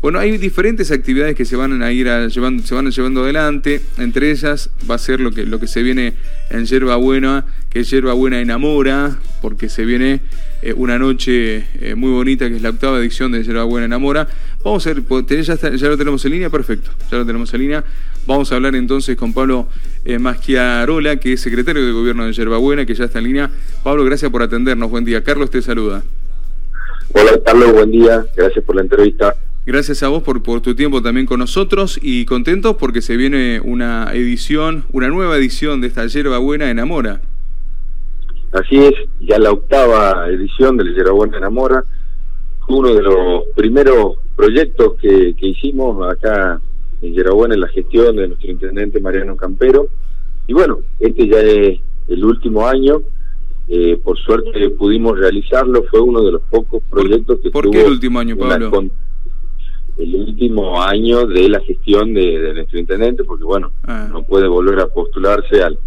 Bueno, hay diferentes actividades que se van a ir llevando, se van llevando adelante. Entre ellas va a ser lo que, lo que se viene en Yerba Buena, que Yerba Buena Enamora, porque se viene eh, una noche eh, muy bonita, que es la octava edición de Yerba Buena Enamora. Vamos a ver, ya, ya lo tenemos en línea, perfecto, ya lo tenemos en línea. Vamos a hablar entonces con Pablo eh, Maschiarola, que es secretario de gobierno de Yerba Buena, que ya está en línea. Pablo, gracias por atendernos. Buen día. Carlos te saluda. Hola, Carlos, buen día. Gracias por la entrevista. Gracias a vos por, por tu tiempo también con nosotros y contentos porque se viene una edición, una nueva edición de esta Yerba Buena Enamora. Así es, ya la octava edición de la Yerba Buena Enamora, uno de los primeros proyectos que, que hicimos acá en Buena en la gestión de nuestro intendente Mariano Campero. Y bueno, este ya es el último año, eh, por suerte pudimos realizarlo, fue uno de los pocos proyectos que... ¿Por qué el último año, Pablo? El último año de la gestión de, nuestro intendente, porque bueno, ah. no puede volver a postularse al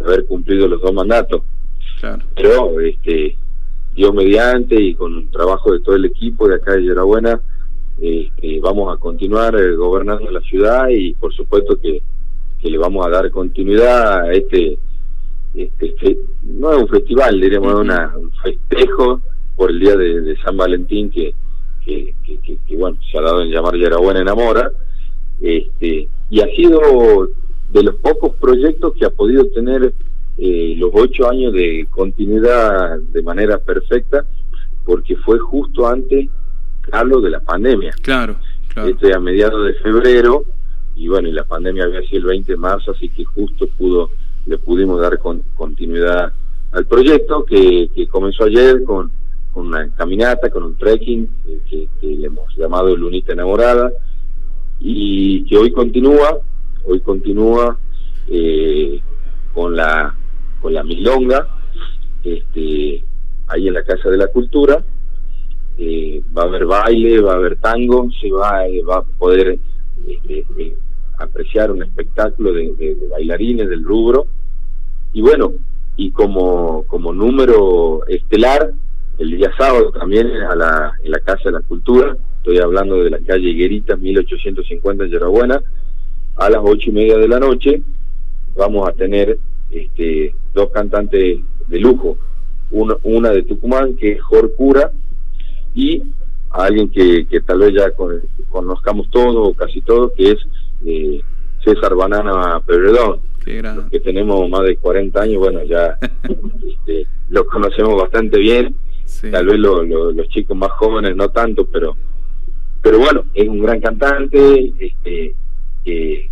haber cumplido los dos mandatos. Pero este Dios mediante y con el trabajo de todo el equipo de acá de Yerabuena, este, vamos a continuar eh, gobernando la ciudad y por supuesto que, que, le vamos a dar continuidad a este, este no es un festival, diríamos, un festejo por el día de San Valentín que que, bueno, se ha dado en llamar Buena Enamora, este, y ha sido de los pocos proyectos que ha podido tener eh, los ocho años de continuidad de manera perfecta, porque fue justo antes, Carlos, de la pandemia. Claro, claro. Este a mediados de febrero, y bueno, y la pandemia había sido el 20 de marzo, así que justo pudo le pudimos dar con, continuidad al proyecto que, que comenzó ayer con una caminata, con un trekking que, le hemos llamado Lunita Enamorada y que hoy continúa, hoy continúa eh, con la con la milonga, este, ahí en la Casa de la Cultura, eh, va a haber baile, va a haber tango, se va, eh, va a poder este, apreciar un espectáculo de, de, bailarines del rubro. Y bueno, y como, como número estelar el día sábado también a la, en la Casa de la Cultura, estoy hablando de la calle Higuerita, 1850 en Yerabuena, a las ocho y media de la noche. Vamos a tener este, dos cantantes de lujo, una, una de Tucumán que es Jorcura y alguien que, que tal vez ya conozcamos todos o casi todos, que es eh, César Banana Perredón, que tenemos más de 40 años, bueno, ya este, lo conocemos bastante bien Tal vez los chicos más jóvenes no tanto, pero pero bueno, es un gran cantante este, que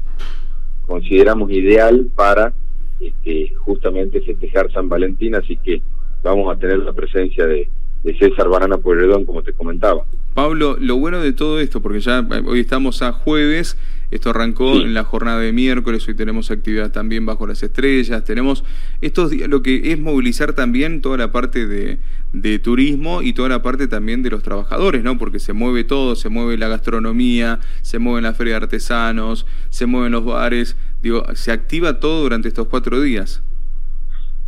consideramos ideal para este, justamente festejar San Valentín, así que vamos a tener la presencia de, de César Banana Pueyrredón, como te comentaba. Pablo, lo bueno de todo esto, porque ya eh, hoy estamos a jueves, esto arrancó en la jornada de miércoles, hoy tenemos actividad también bajo las estrellas, tenemos estos lo que es movilizar también toda la parte de, de turismo y toda la parte también de los trabajadores, ¿no? Porque se mueve todo, se mueve la gastronomía, se mueve la feria de artesanos, se mueven los bares, digo, se activa todo durante estos cuatro días.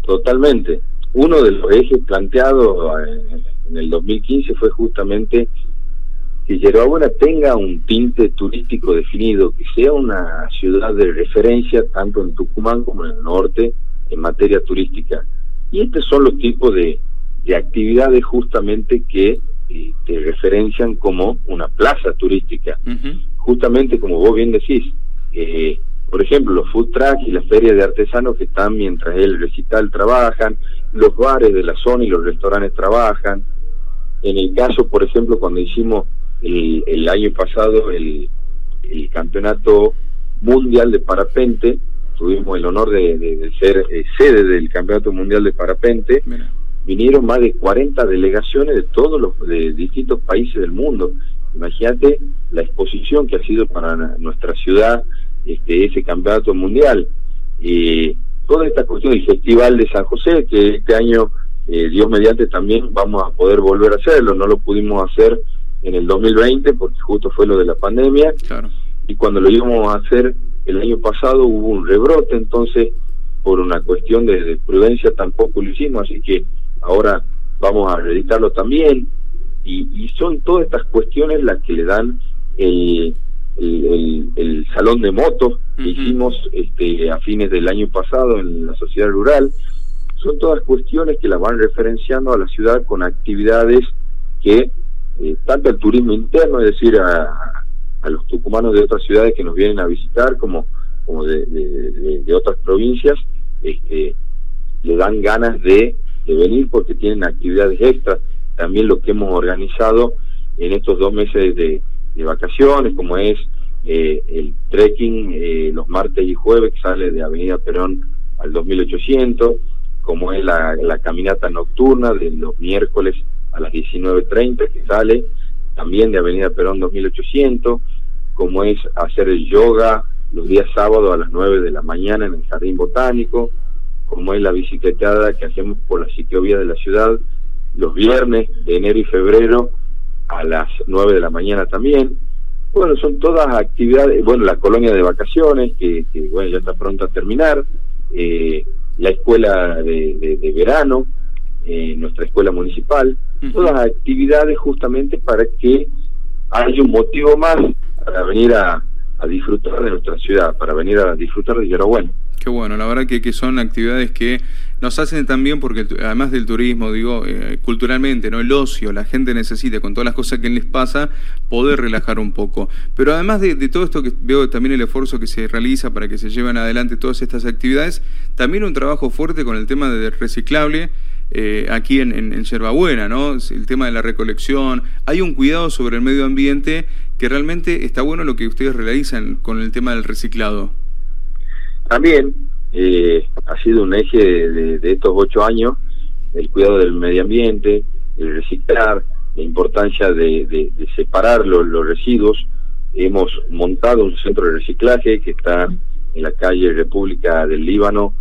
Totalmente uno de los ejes planteados en, el 2015 fue justamente que Buena tenga un tinte turístico definido, que sea una ciudad de referencia tanto en Tucumán como en el norte en materia turística. Y estos son los tipos de, actividades justamente que eh, te referencian como una plaza turística. Justamente como vos bien decís, eh, por ejemplo, los food trucks y las ferias de artesanos que están mientras el recital trabajan, los bares de la zona y los restaurantes trabajan. En el caso, por ejemplo, cuando hicimos el, año pasado el, campeonato mundial de parapente, tuvimos el honor de, ser eh, sede del campeonato mundial de parapente, vinieron más de 40 delegaciones de todos los de distintos países del mundo. Imagínate la exposición que ha sido para nuestra ciudad este, ese campeonato mundial. y toda esta cuestión del Festival de San José, que este año, eh, Dios mediante, también vamos a poder volver a hacerlo. No lo pudimos hacer en el 2020 porque justo fue lo de la pandemia. Y cuando lo íbamos a hacer el año pasado hubo un rebrote, entonces por una cuestión de, prudencia tampoco lo hicimos, así que ahora vamos a reeditarlo también. Y, y son todas estas cuestiones las que le dan el, el, salón de motos que hicimos este, a fines del año pasado en la sociedad rural. Son todas cuestiones que las van referenciando a la ciudad con actividades que eh, tanto el turismo interno, es decir, a, a, los tucumanos de otras ciudades que nos vienen a visitar, como, como de, de, otras provincias, este, le dan ganas de, de venir porque tienen actividades extras. También lo que hemos organizado en estos dos meses de, vacaciones, como es eh, el trekking eh, los martes y jueves que sale de Avenida Perón al 2800, como es la, la caminata nocturna de los miércoles a las 19.30 que sale también de Avenida Perón 2800, como es hacer el yoga los días sábados a las 9 de la mañana en el Jardín Botánico, como es la bicicletada que hacemos por la ciclovía de la ciudad los viernes de enero y febrero a las 9 de la mañana también. Bueno, son todas actividades, bueno, la colonia de vacaciones, que, bueno, ya está pronto a terminar, eh, la escuela de, verano, eh, nuestra escuela municipal, todas actividades justamente para que haya un motivo más para venir a, a disfrutar de nuestra ciudad, para venir a disfrutar de Yarabueno. Qué bueno, la verdad que, que son actividades que nos hacen también, porque además del turismo, digo, eh, culturalmente, ¿no? El ocio, la gente necesita, con todas las cosas que les pasa, poder relajar un poco. Pero además de, todo esto que veo también el esfuerzo que se realiza para que se lleven adelante todas estas actividades, también un trabajo fuerte con el tema de reciclable. Eh, aquí en, en, Yerbabuena, ¿no? El tema de la recolección, hay un cuidado sobre el medio ambiente que realmente está bueno lo que ustedes realizan con el tema del reciclado. También eh, ha sido un eje de, estos ocho años el cuidado del medio ambiente, el reciclar, la importancia de, separar los, residuos. Hemos montado un centro de reciclaje que está en la calle República del Líbano,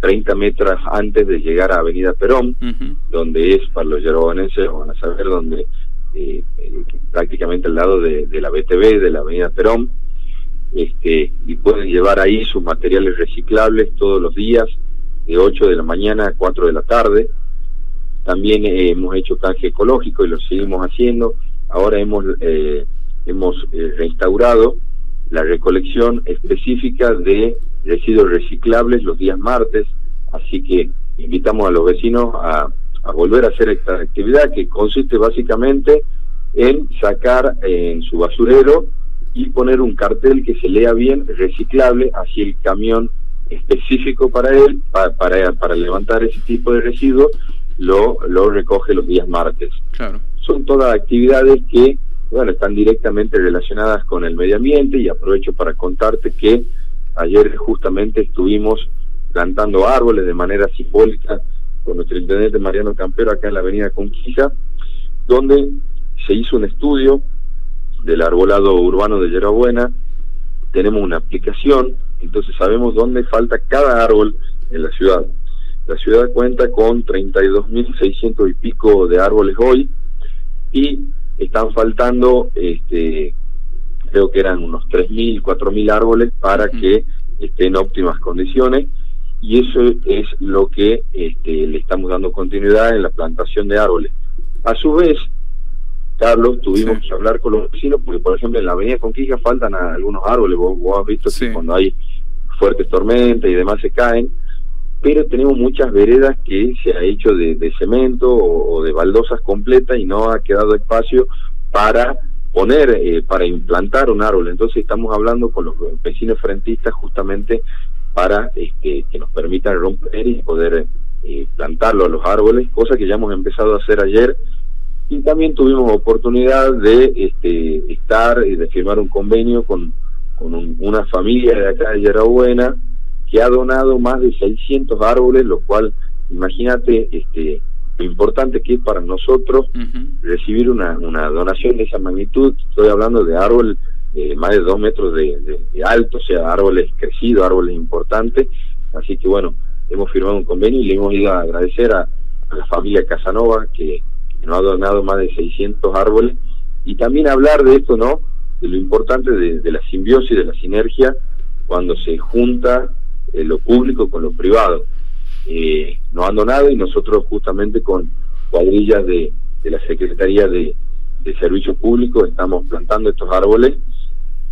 30 metros antes de llegar a Avenida Perón, donde es, para los yerobanenses van a saber, donde eh, eh, prácticamente al lado de, de, la BTV, de la Avenida Perón, este, y pueden llevar ahí sus materiales reciclables todos los días, de 8 de la mañana a 4 de la tarde. También eh, hemos hecho canje ecológico y lo seguimos haciendo. Ahora hemos, eh, hemos eh, reinstaurado la recolección específica de residuos reciclables los días martes, así que invitamos a los vecinos a, a volver a hacer esta actividad que consiste básicamente en sacar en su basurero y poner un cartel que se lea bien, reciclable, así el camión específico para él, para, para, levantar ese tipo de residuos, lo, lo recoge los días martes. Claro. Son todas actividades que, bueno, están directamente relacionadas con el medio ambiente y aprovecho para contarte que ayer justamente estuvimos plantando árboles de manera simbólica con nuestro intendente Mariano Campero acá en la avenida Conquija, donde se hizo un estudio del arbolado urbano de Yerabuena, tenemos una aplicación, entonces sabemos dónde falta cada árbol en la ciudad. La ciudad cuenta con 32.600 y pico de árboles hoy y están faltando, este, creo que eran unos 3.000, 4.000 árboles para que estén en óptimas condiciones y eso es lo que este, le estamos dando continuidad en la plantación de árboles. A su vez, Carlos, tuvimos que hablar con los vecinos porque, por ejemplo, en la avenida Conquija faltan algunos árboles, vos, has visto que cuando hay fuertes tormentas y demás se caen, pero tenemos muchas veredas que se ha hecho de, cemento o, de baldosas completas y no ha quedado espacio para poner, eh, para implantar un árbol. Entonces estamos hablando con los vecinos frentistas justamente para este, que nos permitan romper y poder eh, plantarlo a los árboles, cosa que ya hemos empezado a hacer ayer y también tuvimos oportunidad de este, estar y de firmar un convenio con, con una familia de acá de Yarabuena que ha donado más de 600 árboles, lo cual, imagínate, este, lo importante que es para nosotros recibir una, una donación de esa magnitud. Estoy hablando de árboles eh, más de dos metros de, alto, o sea, árboles crecidos, árboles importantes. Así que bueno, hemos firmado un convenio y le hemos ido a agradecer a la familia Casanova que no ha donado más de 600 árboles, y también hablar de esto, ¿no? De lo importante de, la simbiosis, de la sinergia, cuando se junta eh, lo público con lo privado. Eh, no han donado y nosotros justamente con cuadrillas de, la Secretaría de, servicios públicos estamos plantando estos árboles.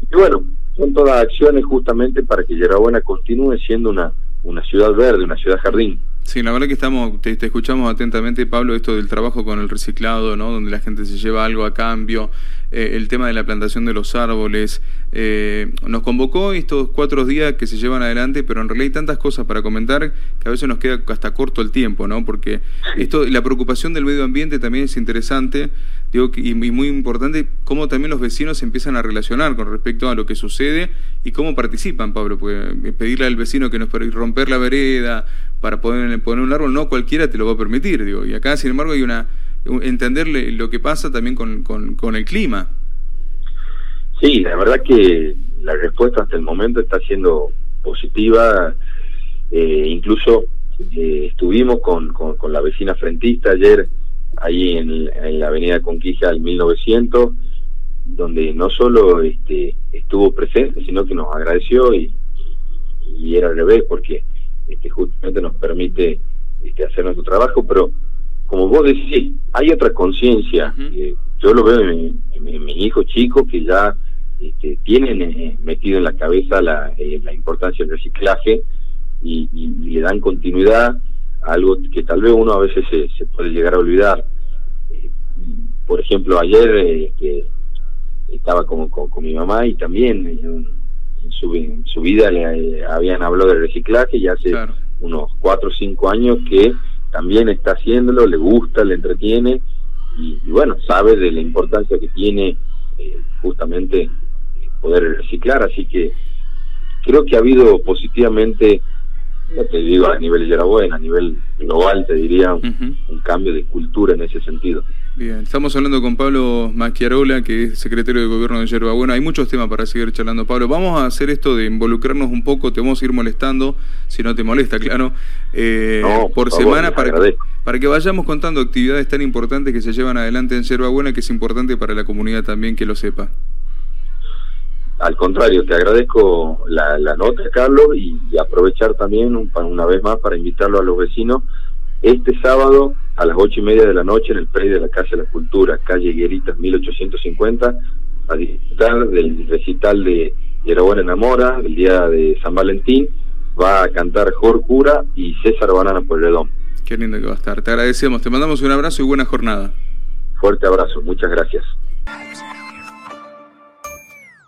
Y bueno, son todas acciones justamente para que Yerabuena continúe siendo una, una ciudad verde, una ciudad jardín. Sí, la verdad que estamos, te, escuchamos atentamente, Pablo, esto del trabajo con el reciclado, ¿no? Donde la gente se lleva algo a cambio, eh, el tema de la plantación de los árboles. Eh, nos convocó estos cuatro días que se llevan adelante, pero en realidad hay tantas cosas para comentar que a veces nos queda hasta corto el tiempo, ¿no? Porque esto, la preocupación del medio ambiente también es interesante, digo, y, muy importante cómo también los vecinos se empiezan a relacionar con respecto a lo que sucede y cómo participan, Pablo. Pues pedirle al vecino que nos romper la vereda para poder poner un árbol, no cualquiera te lo va a permitir, digo. Y acá, sin embargo, hay una entenderle lo que pasa también con, con, el clima. Sí, la verdad que la respuesta hasta el momento está siendo positiva. Eh, incluso eh, estuvimos con, con, la vecina frentista ayer ahí en, en la avenida Conquija del 1900, donde no solo este, estuvo presente, sino que nos agradeció y, y era al revés, porque este, justamente nos permite este, hacer nuestro trabajo, pero como vos decís, hay otra conciencia. yo lo veo en, mi hijo chico que ya este, tienen eh, metido en la cabeza la, eh, la importancia del reciclaje y, le dan continuidad a algo que tal vez uno a veces se, puede llegar a olvidar. Eh, por ejemplo, ayer que estaba con, con, mi mamá y también en, su, en su vida le habían hablado de reciclaje y hace unos cuatro o cinco años que también está haciéndolo, le gusta, le entretiene y, bueno, sabe de la importancia que tiene eh, justamente poder reciclar, así que creo que ha habido positivamente, no te digo a nivel de Yerabuena, a nivel global te diría, un cambio de cultura en ese sentido. Bien, estamos hablando con Pablo Macchiarola, que es secretario de Gobierno de Yerba Bueno, hay muchos temas para seguir charlando, Pablo. Vamos a hacer esto de involucrarnos un poco, te vamos a ir molestando, si no te molesta, claro, eh, por, semana para, para que vayamos contando actividades tan importantes que se llevan adelante en Yerba Buena, que es importante para la comunidad también que lo sepa. Al contrario, te agradezco la, nota, Carlos, y, aprovechar también una vez más para invitarlo a los vecinos este sábado a las ocho y media de la noche en el predio de la Casa de la Cultura, calle Gueritas 1850, a disfrutar del recital de Yerabuena Enamora, el día de San Valentín, va a cantar Jor Cura y César Banana Redón. Qué lindo que va a estar. Te agradecemos, te mandamos un abrazo y buena jornada. Fuerte abrazo, muchas gracias.